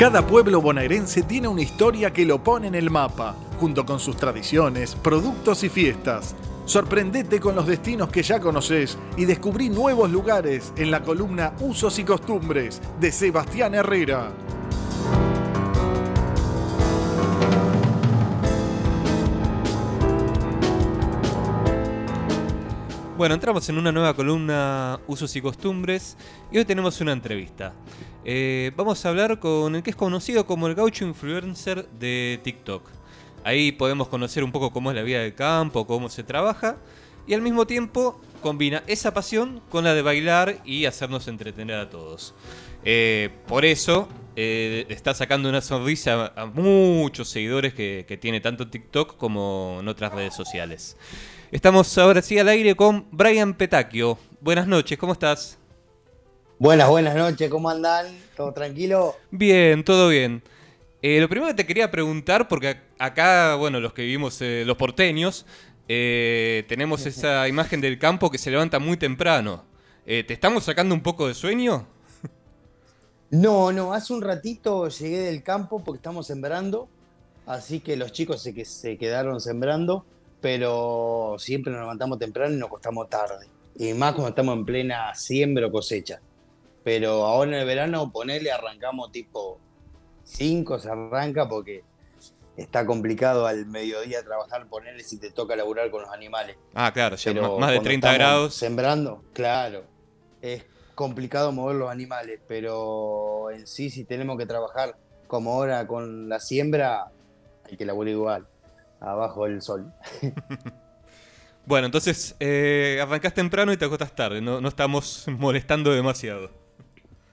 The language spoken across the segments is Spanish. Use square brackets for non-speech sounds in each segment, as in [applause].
Cada pueblo bonaerense tiene una historia que lo pone en el mapa, junto con sus tradiciones, productos y fiestas. Sorprendete con los destinos que ya conoces y descubrí nuevos lugares en la columna Usos y Costumbres de Sebastián Herrera. Bueno, entramos en una nueva columna Usos y Costumbres y hoy tenemos una entrevista. Eh, vamos a hablar con el que es conocido como el gaucho influencer de TikTok. Ahí podemos conocer un poco cómo es la vida del campo, cómo se trabaja y al mismo tiempo combina esa pasión con la de bailar y hacernos entretener a todos. Eh, por eso eh, está sacando una sonrisa a muchos seguidores que, que tiene tanto TikTok como en otras redes sociales. Estamos ahora sí al aire con Brian Petacchio. Buenas noches, ¿cómo estás? Buenas, buenas noches, ¿cómo andan? ¿Todo tranquilo? Bien, todo bien. Eh, lo primero que te quería preguntar, porque acá, bueno, los que vivimos, eh, los porteños, eh, tenemos esa imagen del campo que se levanta muy temprano. ¿Te estamos sacando un poco de sueño? No, no, hace un ratito llegué del campo porque estamos sembrando, así que los chicos se, que se quedaron sembrando pero siempre nos levantamos temprano y nos costamos tarde. Y más cuando estamos en plena siembra o cosecha. Pero ahora en el verano, ponele, arrancamos tipo 5, se arranca porque está complicado al mediodía trabajar, ponerle si te toca laburar con los animales. Ah, claro, más de 30 grados. Sembrando, claro. Es complicado mover los animales, pero en sí, si tenemos que trabajar como ahora con la siembra, hay que laburar igual abajo del sol. [laughs] bueno, entonces eh, arrancás temprano y te acostas tarde, no, estamos [laughs] molestando demasiado.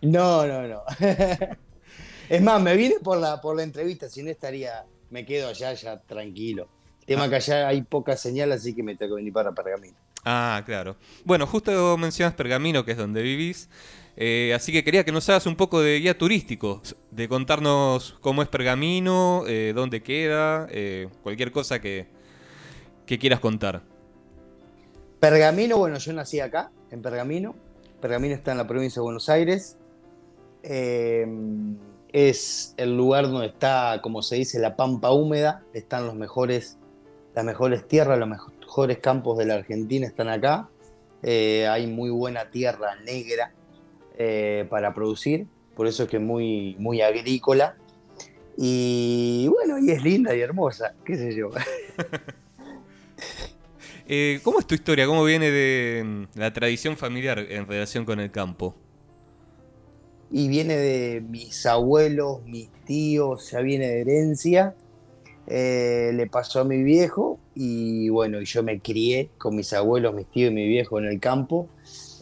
No, no, no. [laughs] es más, me vine por la, por la entrevista, si no estaría, me quedo allá ya tranquilo. Tema ah. que allá hay poca señal, así que me tengo que venir para Pergamino. Ah, claro. Bueno, justo mencionas Pergamino, que es donde vivís. Eh, así que quería que nos hagas un poco de guía turístico, de contarnos cómo es Pergamino, eh, dónde queda, eh, cualquier cosa que, quieras contar. Pergamino, bueno, yo nací acá, en Pergamino. Pergamino está en la provincia de Buenos Aires. es el lugar donde está, como se dice, la pampa húmeda. Están los mejores, las mejores tierras, los mejores campos de la Argentina están acá. hay muy buena tierra negra eh, para producir, por eso es que es muy, muy agrícola. Y bueno, y es linda y hermosa, qué sé yo. [laughs] Eh, ¿Cómo es tu historia? ¿Cómo viene de mm, la tradición familiar en relación con el campo? Y viene de mis abuelos, mis tíos, ya viene de herencia. Eh, le pasó a mi viejo y bueno, yo me crié con mis abuelos, mis tíos y mi viejo en el campo.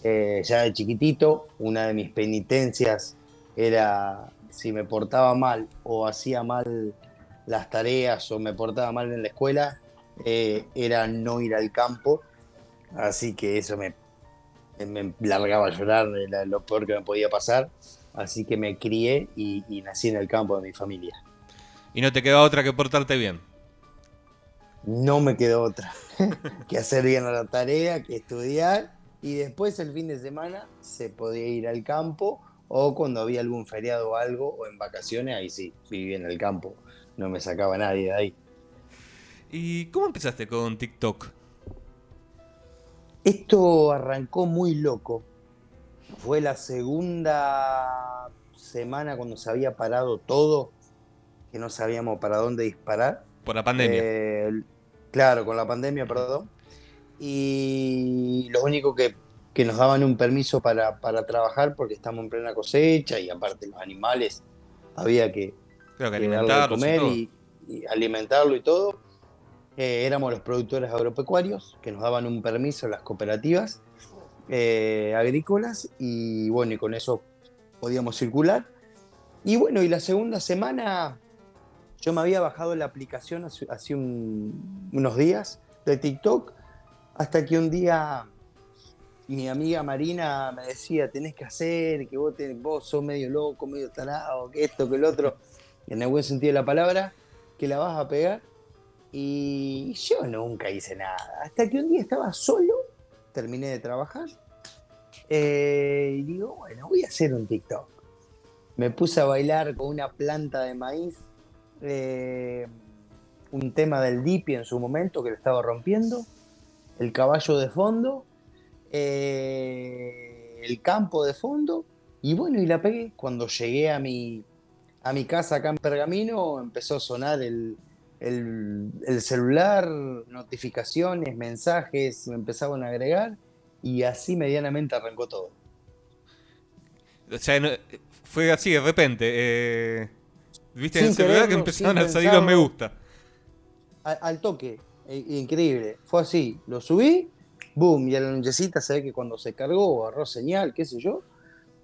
Eh, ya de chiquitito, una de mis penitencias era si me portaba mal o hacía mal las tareas o me portaba mal en la escuela, eh, era no ir al campo. Así que eso me, largaba a llorar, era lo peor que me podía pasar. Así que me crié y nací en el campo de mi familia. ¿Y no te quedó otra que portarte bien? No me quedó otra [laughs] que hacer bien la tarea, que estudiar y después el fin de semana se podía ir al campo o cuando había algún feriado o algo o en vacaciones, ahí sí, vivía en el campo, no me sacaba nadie de ahí. ¿Y cómo empezaste con TikTok? Esto arrancó muy loco. Fue la segunda semana cuando se había parado todo, que no sabíamos para dónde disparar. Por la pandemia. Eh, claro, con la pandemia, perdón y lo único que, nos daban un permiso para, trabajar porque estamos en plena cosecha y aparte los animales había que, alimentarlos comer y, alimentarlo y todo. Eh, éramos los productores agropecuarios que nos daban un permiso las cooperativas eh, agrícolas y bueno, y con eso podíamos circular. Y bueno, y la segunda semana yo me había bajado la aplicación hace, unos días de TikTok hasta que un día mi amiga Marina me decía, tenés que hacer, que vos, sos medio loco, medio tarado, que esto, que el otro, en el buen sentido de la palabra, que la vas a pegar. Y yo nunca hice nada. Hasta que un día estaba solo, terminé de trabajar, eh, y digo, bueno, voy a hacer un TikTok. me puse a bailar con una planta de maíz, eh, un tema del Dipi en su momento que lo estaba rompiendo, el caballo de fondo, eh, el campo de fondo, y bueno, y la pegué. Cuando llegué a mi, a mi casa acá en Pergamino, empezó a sonar el, el, el celular, notificaciones, mensajes, me empezaban a agregar, y así medianamente arrancó todo. O sea, fue así de repente. Eh, Viste en el celular que empezaron a salir los me gusta. Al, toque, increíble. Fue así, lo subí, boom, y a la nochecita se ve que cuando se cargó, agarró señal, qué sé yo,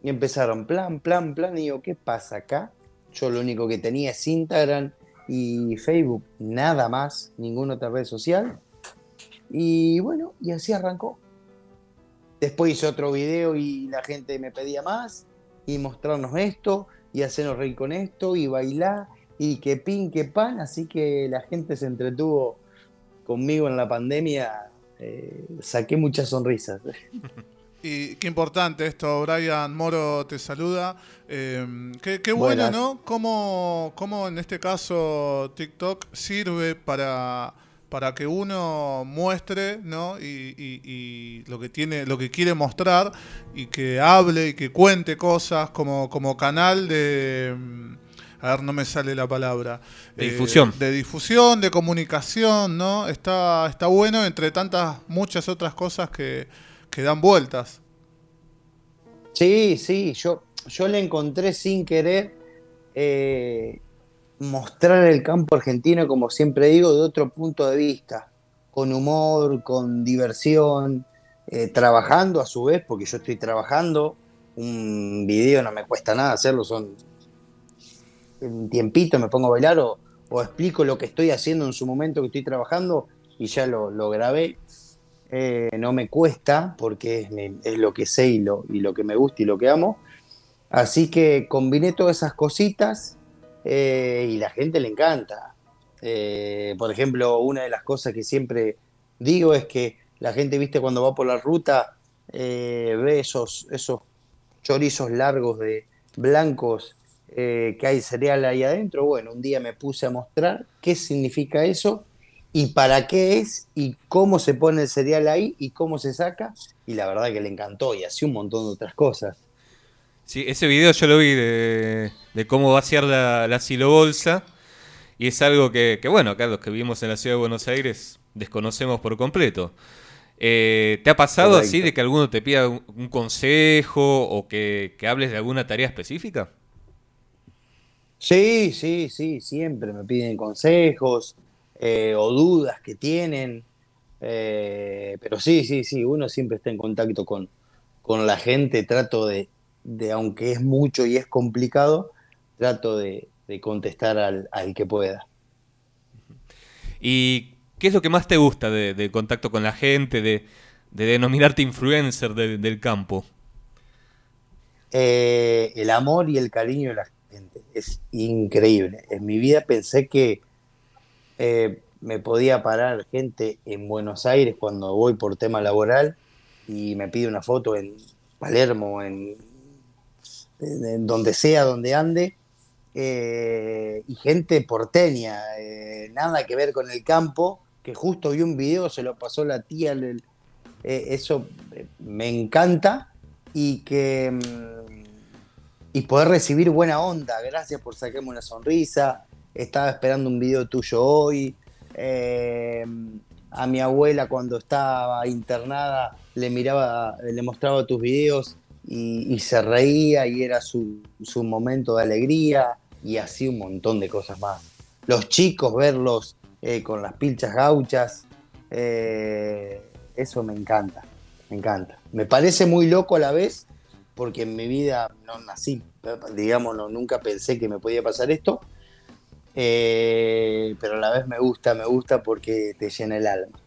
y empezaron plan, plan, plan, y digo, ¿qué pasa acá? Yo lo único que tenía es Instagram y Facebook, nada más, ninguna otra red social. Y bueno, y así arrancó. Después hice otro video y la gente me pedía más y mostrarnos esto y hacernos reír con esto y bailar y que pin, que pan, así que la gente se entretuvo conmigo en la pandemia, eh, saqué muchas sonrisas. [laughs] Y qué importante esto, Brian Moro te saluda. Eh, qué, bueno, ¿no? Cómo, cómo en este caso TikTok sirve para para que uno muestre ¿no? y, lo que tiene lo que quiere mostrar y que hable y que cuente cosas como, como canal de mm, a ver no me sale la palabra. De difusión. Eh, de difusión de comunicación no está está bueno entre tantas muchas otras cosas que, que dan vueltas. Sí sí yo yo le encontré sin querer eh, mostrar el campo argentino, como siempre digo, de otro punto de vista, con humor, con diversión, eh, trabajando a su vez, porque yo estoy trabajando, un video no me cuesta nada hacerlo, son un tiempito, me pongo a bailar o, explico lo que estoy haciendo en su momento que estoy trabajando y ya lo, grabé. Eh, no me cuesta porque es, lo que sé y lo, y lo que me gusta y lo que amo. Así que combiné todas esas cositas eh, y la gente le encanta. Eh, por ejemplo, una de las cosas que siempre digo es que la gente, viste, cuando va por la ruta, eh, ve esos, esos chorizos largos de blancos que hay cereal ahí adentro. Bueno, un día me puse a mostrar qué significa eso y para qué es y cómo se pone el cereal ahí y cómo se saca. Y la verdad que le encantó y así un montón de otras cosas. Sí, ese video yo lo vi de, cómo vaciar la, la silobolsa. Y es algo que, bueno, acá los que vivimos en la ciudad de Buenos Aires desconocemos por completo. Eh, ¿Te ha pasado así de que alguno te pida un, consejo o que, hables de alguna tarea específica? Sí, sí, sí, siempre me piden consejos eh, o dudas que tienen. Eh, pero sí, sí, sí, uno siempre está en contacto con, con la gente, trato de, de aunque es mucho y es complicado, trato de, contestar al, que pueda. ¿Y qué es lo que más te gusta de, contacto con la gente, de, denominarte influencer del campo? Eh, el amor y el cariño de la gente es increíble. En mi vida pensé que eh, me podía parar gente en Buenos Aires cuando voy por tema laboral y me pide una foto en Palermo, en donde sea, donde ande, eh, y gente porteña, eh, nada que ver con el campo, que justo vi un video, se lo pasó la tía, eh, eso me encanta, y que mm, y poder recibir buena onda, gracias por sacarme una sonrisa, estaba esperando un video tuyo hoy, a mi abuela cuando estaba internada le miraba, le mostraba tus videos y, se reía y era su, momento de alegría y así un montón de cosas más. Los chicos, verlos eh, con las pilchas gauchas, eh, eso me encanta, me encanta. Me parece muy loco a la vez porque en mi vida no nací, digamos, nunca pensé que me podía pasar esto, eh, pero a la vez me gusta, me gusta porque te llena el alma.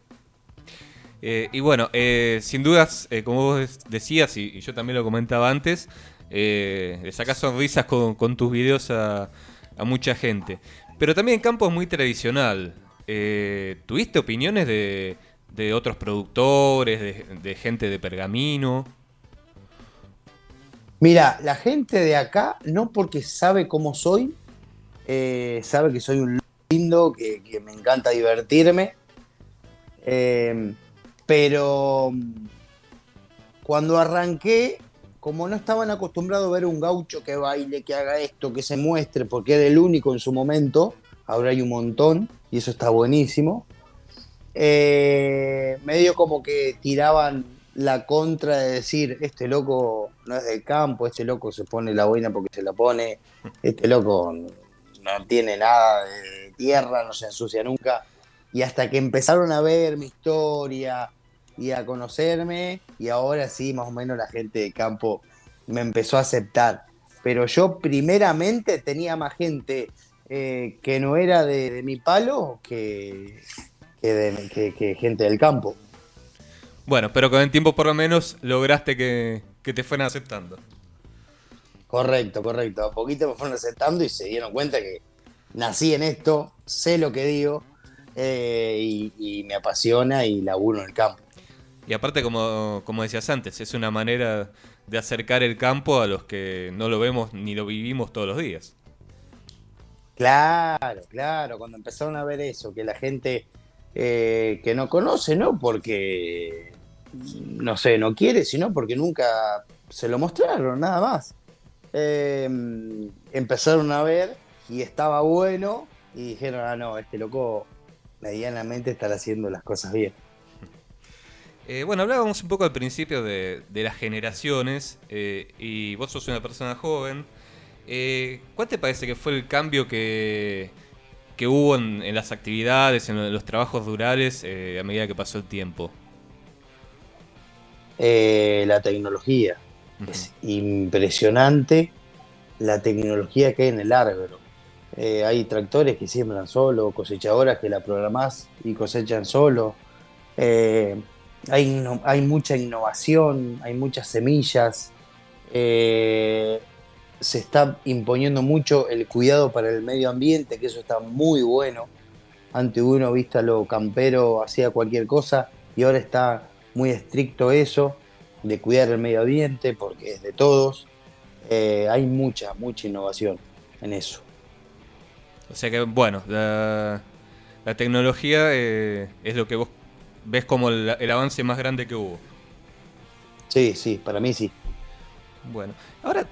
Eh, y bueno, eh, sin dudas, eh, como vos decías, y, yo también lo comentaba antes, le sacas sonrisas con, tus videos a, mucha gente. Pero también en campo es muy tradicional. ¿Tuviste opiniones de, otros productores, de, gente de pergamino? Mira, la gente de acá, no porque sabe cómo soy, sabe que soy un lindo, que, me encanta divertirme, pero cuando arranqué, como no estaban acostumbrados a ver un gaucho que baile, que haga esto, que se muestre, porque era el único en su momento, ahora hay un montón y eso está buenísimo, eh, medio como que tiraban la contra de decir, este loco no es del campo, este loco se pone la boina porque se la pone, este loco no tiene nada de tierra, no se ensucia nunca. Y hasta que empezaron a ver mi historia y a conocerme, y ahora sí, más o menos la gente de campo me empezó a aceptar. Pero yo primeramente tenía más gente eh, que no era de, mi palo que, que, gente del campo. Bueno, pero con el tiempo por lo menos lograste que, te fueran aceptando. Correcto, correcto. A poquito me fueron aceptando y se dieron cuenta que nací en esto, sé lo que digo eh, y, me apasiona y laburo en el campo. Y aparte, como, como decías antes, es una manera de acercar el campo a los que no lo vemos ni lo vivimos todos los días. Claro, claro, cuando empezaron a ver eso, que la gente eh, que no conoce, no porque, no sé, no quiere, sino porque nunca se lo mostraron, nada más. Eh, empezaron a ver y estaba bueno y dijeron, ah, no, este loco medianamente estará haciendo las cosas bien. Eh, bueno, hablábamos un poco al principio de, las generaciones y vos sos una persona joven. ¿Cuál te parece que fue el cambio que, que hubo en, las actividades, en los trabajos rurales eh, a medida que pasó el tiempo? Eh, la tecnología. Es impresionante la tecnología que hay en el árbol. Eh, hay tractores que siembran solo, cosechadoras que la programás y cosechan solo. hay, hay mucha innovación, hay muchas semillas se está imponiendo mucho el cuidado para el medio ambiente, que eso está muy bueno. Antes uno, vista lo campero, hacía cualquier cosa y ahora está muy estricto eso, de cuidar el medio ambiente, porque es de todos. Eh, hay mucha, mucha innovación en eso. O sea que, bueno, la, tecnología eh, es lo que vos ves como el avance más grande que hubo. Sí, sí, para mí sí. Bueno, ahora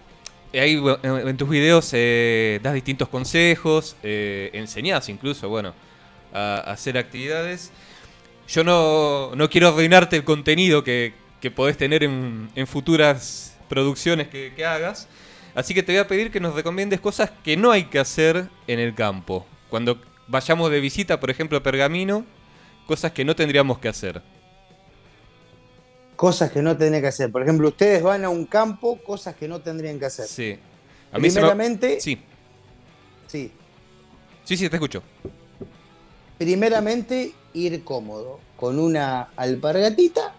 ahí en tus videos eh, das distintos consejos, eh, enseñás incluso, bueno, a, hacer actividades. Yo no, no, quiero arruinarte el contenido que, que podés tener en, futuras producciones que, que, hagas. Así que te voy a pedir que nos recomiendes cosas que no hay que hacer en el campo. Cuando vayamos de visita, por ejemplo, a Pergamino, cosas que no tendríamos que hacer cosas que no tendrían que hacer. Por ejemplo, ustedes van a un campo, cosas que no tendrían que hacer. Sí. A mí Primeramente. Sí. Sí. Sí, sí, te escucho. Primeramente, ir cómodo, con una alpargatita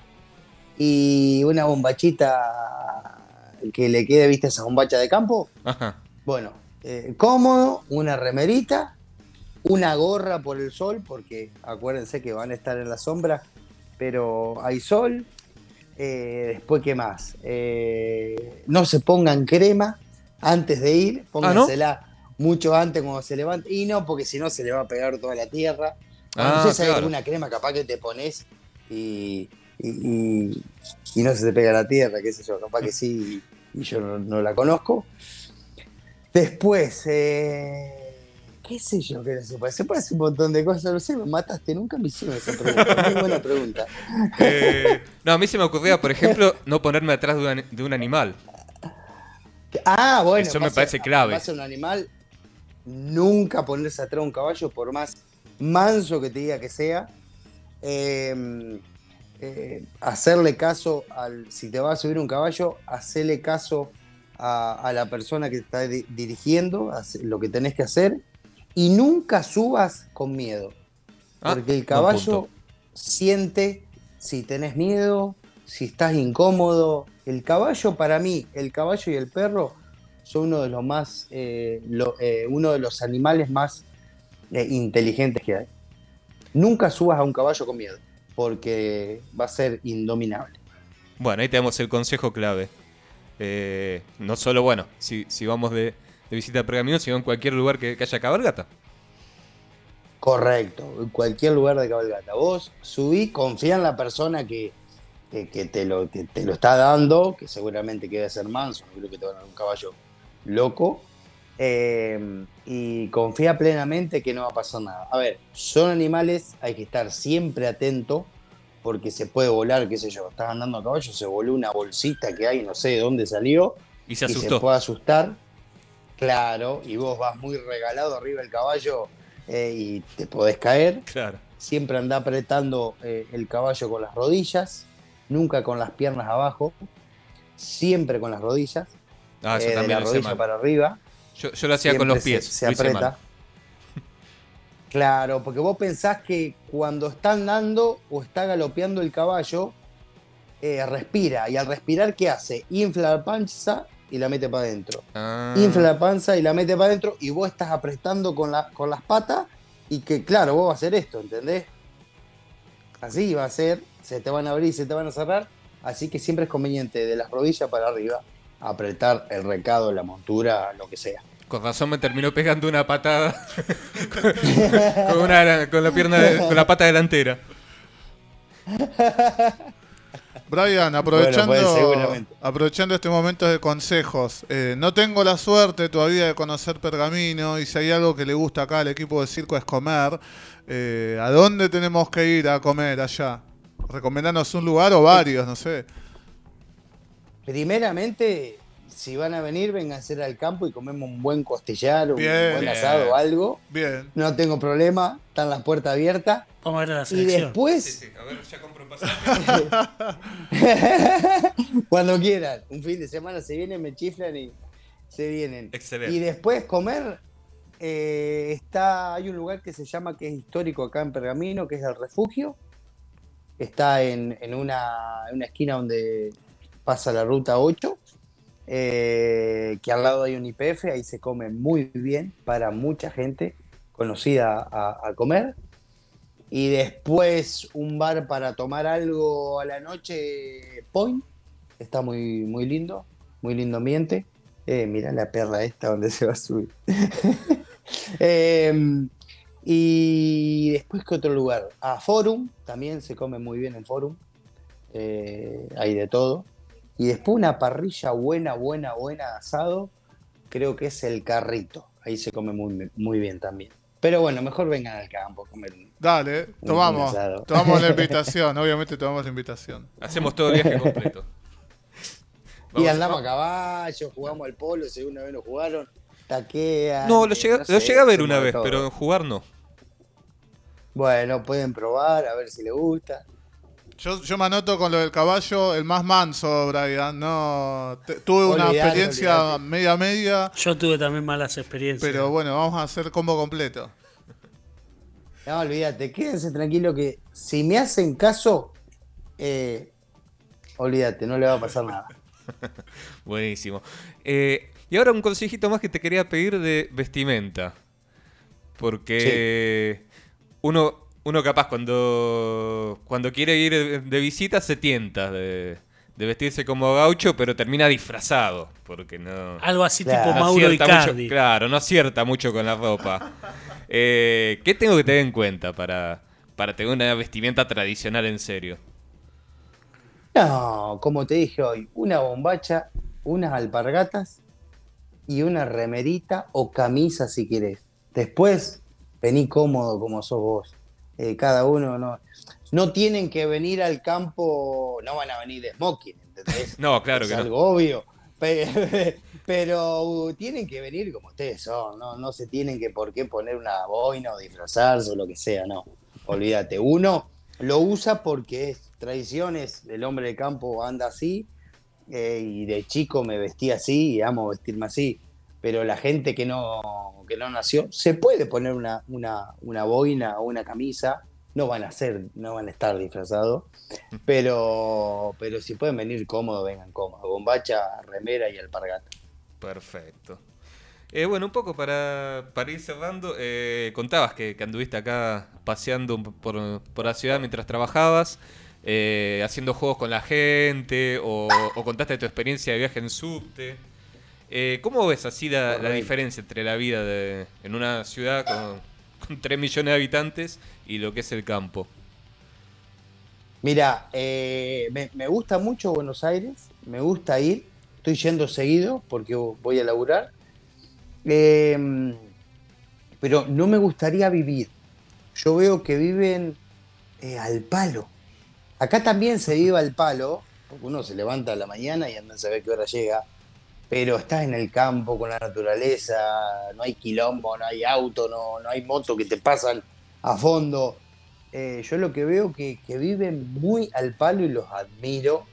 y una bombachita que le quede, ¿viste esa bombacha de campo? Ajá. Bueno, eh, cómodo, una remerita, una gorra por el sol, porque acuérdense que van a estar en la sombra, pero hay sol, eh, después, ¿qué más? Eh, no se pongan crema antes de ir, ah, póngansela mucho antes cuando se levante. Y no, porque si no se le va a pegar toda la tierra. Ah, no sé si hay alguna crema capaz que te pones y, y, no se te pega la tierra, qué sé yo, capaz que sí y yo no, la conozco. Después, eh, qué sé yo qué se puede. Se puede hacer un montón de cosas, no sé, me mataste, nunca me hicieron esa pregunta. Muy buena pregunta. [laughs] Eh, no, a mí se me ocurría, por ejemplo, no ponerme atrás de un, animal. Ah, bueno. Eso me parece clave. un animal, nunca ponerse atrás de un caballo, por más manso que te diga que sea. Em, eh, hacerle caso al. Si te vas a subir un caballo, hacerle caso a, la persona que te está dirigiendo, lo que tenés que hacer y nunca subas con miedo. Ah, porque el caballo siente si tenés miedo, si estás incómodo. El caballo, para mí, el caballo y el perro son uno de los más, eh, eh, uno de los animales más eh, inteligentes que hay. Nunca subas a un caballo con miedo, porque va a ser indominable. Bueno, ahí tenemos el consejo clave. Eh, no solo, bueno, si, si vamos de, de visita a Pergamino, sino en cualquier lugar que, que haya cabalgata. Correcto, en cualquier lugar de cabalgata. Vos subí, confía en la persona que, que, que te, lo, que te lo está dando, que seguramente que debe ser manso, no creo que te van a dar un caballo loco. Eh, y confía plenamente que no va a pasar nada. A ver, son animales, hay que estar siempre atento porque se puede volar, qué sé yo, estás andando a caballo, se voló una bolsita que hay, no sé de dónde salió, Y se y se asustó. puede asustar. Claro, y vos vas muy regalado arriba del caballo eh, y te podés caer. Claro. Siempre anda apretando eh, el caballo con las rodillas, nunca con las piernas abajo, siempre con las rodillas, Ah, eso eh, de también la lo hice rodilla para arriba. Yo, yo lo hacía con los pies. Se, aprieta. [laughs] Claro, porque vos pensás que cuando está andando o está galopeando el caballo, eh, respira. Y al respirar, ¿qué hace? Infla la panza y la mete para adentro. Ah, Infla la panza y la mete para adentro y vos estás apretando con, la, con las patas y que, claro, vos vas a hacer esto, ¿entendés? Así va a ser, se te van a abrir, se te van a cerrar. Así que siempre es conveniente de las rodillas para arriba apretar el recado, la montura, lo que sea. Con razón me terminó pegando una patada [laughs] con, una- con la pierna de- con la pata delantera. Brian, aprovechando, Bueno, pues, aprovechando este momento de consejos, eh, no tengo la suerte todavía de conocer Pergamino y si hay algo que le gusta acá al equipo de circo es comer, eh, ¿a dónde tenemos que ir a comer allá? Recomendanos un lugar o varios, no sé. Primeramente, si van a venir, vengan a hacer al campo y comemos un buen costillar, un Bien. buen Bien. asado o algo. Bien. No tengo problema, están las puertas abiertas. Vamos a ver a la Y selección. después, A ver, ya compro pasaje. [laughs] cuando quieran, un fin de semana se vienen, me chiflan y se vienen. Excelente. Y después comer, eh, está, hay un lugar que se llama, que es histórico acá en Pergamino, que es el refugio. Está en, en una, en una esquina donde pasa la ruta 8, eh, que al lado hay un IPF, ahí se come muy bien para mucha gente conocida a, comer. Y después un bar para tomar algo a la noche, Point, está muy, muy lindo, muy lindo ambiente. Eh, mirá la perra esta donde se va a subir. [laughs] Em, y después, ¿qué otro lugar? A Forum, también se come muy bien en Forum. Eh, hay de todo. Y después una parrilla buena, buena, buena asado, creo que es el carrito. Ahí se come muy, muy bien también. Pero bueno, mejor vengan al campo a comer. Dale, Un tomamos. asado. Tomamos la [laughs] invitación, obviamente tomamos la invitación. Hacemos todo el viaje completo. [laughs] Y Vamos- andamos a caballo, jugamos al polo, si una vez nos jugaron, taquean. No, lo llegué, no lo sé, llegué a ver una vez, todo. pero en jugar no. Bueno, pueden probar, a ver si les gusta. Yo, yo me anoto con lo del caballo, el más manso, Brian. No, te- tuve una experiencia olvidate. media media, Yo tuve también malas experiencias. pero bueno, vamos a hacer combo completo. No, olvídate, quédense tranquilos que si me hacen caso, eh, olvídate, no le va a pasar nada. [laughs] Buenísimo. Eh, y ahora un consejito más que te quería pedir de vestimenta. Porque uno, uno capaz cuando, cuando quiere ir de, visita se tienta de, de vestirse como gaucho, pero termina disfrazado. Porque no... Algo así Claro. tipo no Mauro Icardi. mucho, claro, no acierta mucho con la ropa. Eh, ¿Qué tengo que tener en cuenta para, para tener una vestimenta tradicional en serio? No, como te dije hoy, una bombacha, unas alpargatas y una remerita o camisa si querés. Después, vení cómodo como sos vos. Eh, cada uno no. No tienen que venir al campo, no van a venir de smoking, ¿entendés? [laughs] No, claro es que no. algo obvio. Pe- [laughs] Pero tienen que venir como ustedes son, no, no se tienen que por qué poner una boina o disfrazarse o lo que sea, no. Olvídate. Uno lo usa porque es tradiciones, el hombre de campo anda así, eh, y de chico me vestí así y amo vestirme así. Pero la gente que no, que no nació, se puede poner una, una, una boina o una camisa, no van a ser, no van a estar disfrazados, [laughs] pero, pero si pueden venir cómodos, vengan cómodos. Bombacha, remera y alpargata. Perfecto. Eh, bueno, un poco para, para ir cerrando, eh, contabas que, que anduviste acá paseando por, por la ciudad mientras trabajabas. eh, haciendo juegos con la gente o, o contaste tu experiencia de viaje en subte. Eh, ¿Cómo ves así la, diferencia entre la vida de, en una ciudad con, con 3 millones de habitantes y lo que es el campo? Mira, eh, me, me gusta mucho Buenos Aires, me gusta ir, estoy yendo seguido porque voy a laburar, Eh, pero no me gustaría vivir. Yo veo que viven eh, al palo. Acá también se vive al palo, porque uno se levanta a la mañana y anda a saber qué hora llega, pero estás en el campo con la naturaleza, no hay quilombo, no hay auto, no, no hay moto que te pasan a fondo. Eh, yo lo que veo que, que viven muy al palo y los admiro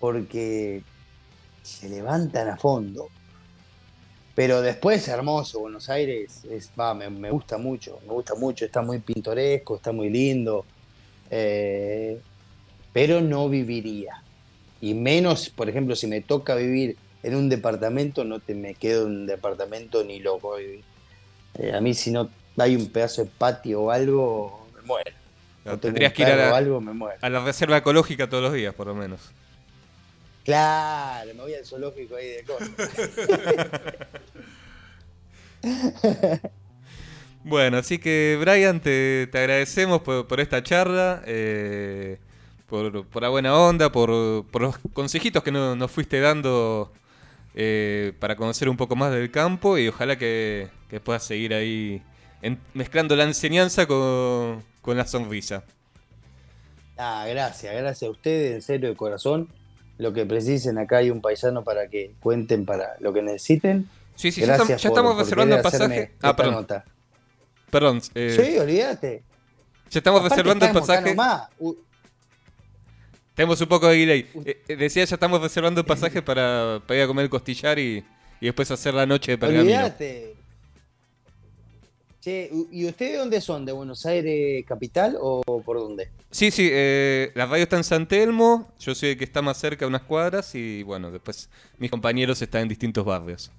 porque se levantan a fondo. Pero después es hermoso, Buenos Aires es, va, me, me gusta mucho, me gusta mucho, está muy pintoresco, está muy lindo, eh, pero no viviría. Y menos, por ejemplo, si me toca vivir en un departamento, no te me quedo en un departamento ni loco. Eh, a mí si no hay un pedazo de patio o algo, me muero. Tendrías que ir a la, algo, me muero. a la reserva ecológica todos los días, por lo menos. Claro, me voy al zoológico ahí de cosas. [laughs] Bueno, así que Brian, te, te agradecemos por, por esta charla, eh, por, por la buena onda, por, por los consejitos que no- nos fuiste dando eh, para conocer un poco más del campo y ojalá que, que puedas seguir ahí en- mezclando la enseñanza con, con la sonrisa. Ah, gracias, gracias a ustedes, en serio, de corazón. Lo que precisen, acá hay un paisano para que cuenten para lo que necesiten. Sí, sí, ya, por- estamos por reservando hacerme pasaje. Ah, perdón, nota. perdón. eh, Sí, olvídate. ya estamos Aparte reservando el estamos acá pasaje. nomás. Tenemos un poco de delay. Eh, eh, decía, ya estamos reservando el pasaje para, para ir a comer el costillar y, y después hacer la noche de pergamino. Olvídate. Che, ¿y ustedes dónde son? ¿De Buenos Aires capital o por dónde? Sí, sí, eh, la radio está en San Telmo, yo soy el que está más cerca de unas cuadras y bueno, después mis compañeros están en distintos barrios.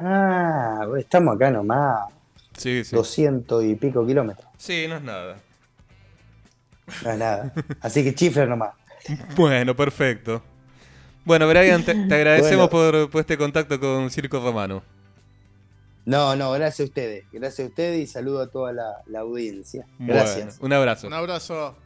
Ah, estamos acá nomás, Sí, sí. 200 y pico kilómetros. Sí, no es nada. No es nada. Así que chifre nomás. Bueno, perfecto. Bueno, Brian, te, te agradecemos Bueno. por, por este contacto con Circo Romano. No, no, gracias a ustedes. Gracias a ustedes y saludo a toda la, la audiencia. Gracias. Bueno, un abrazo. Un abrazo.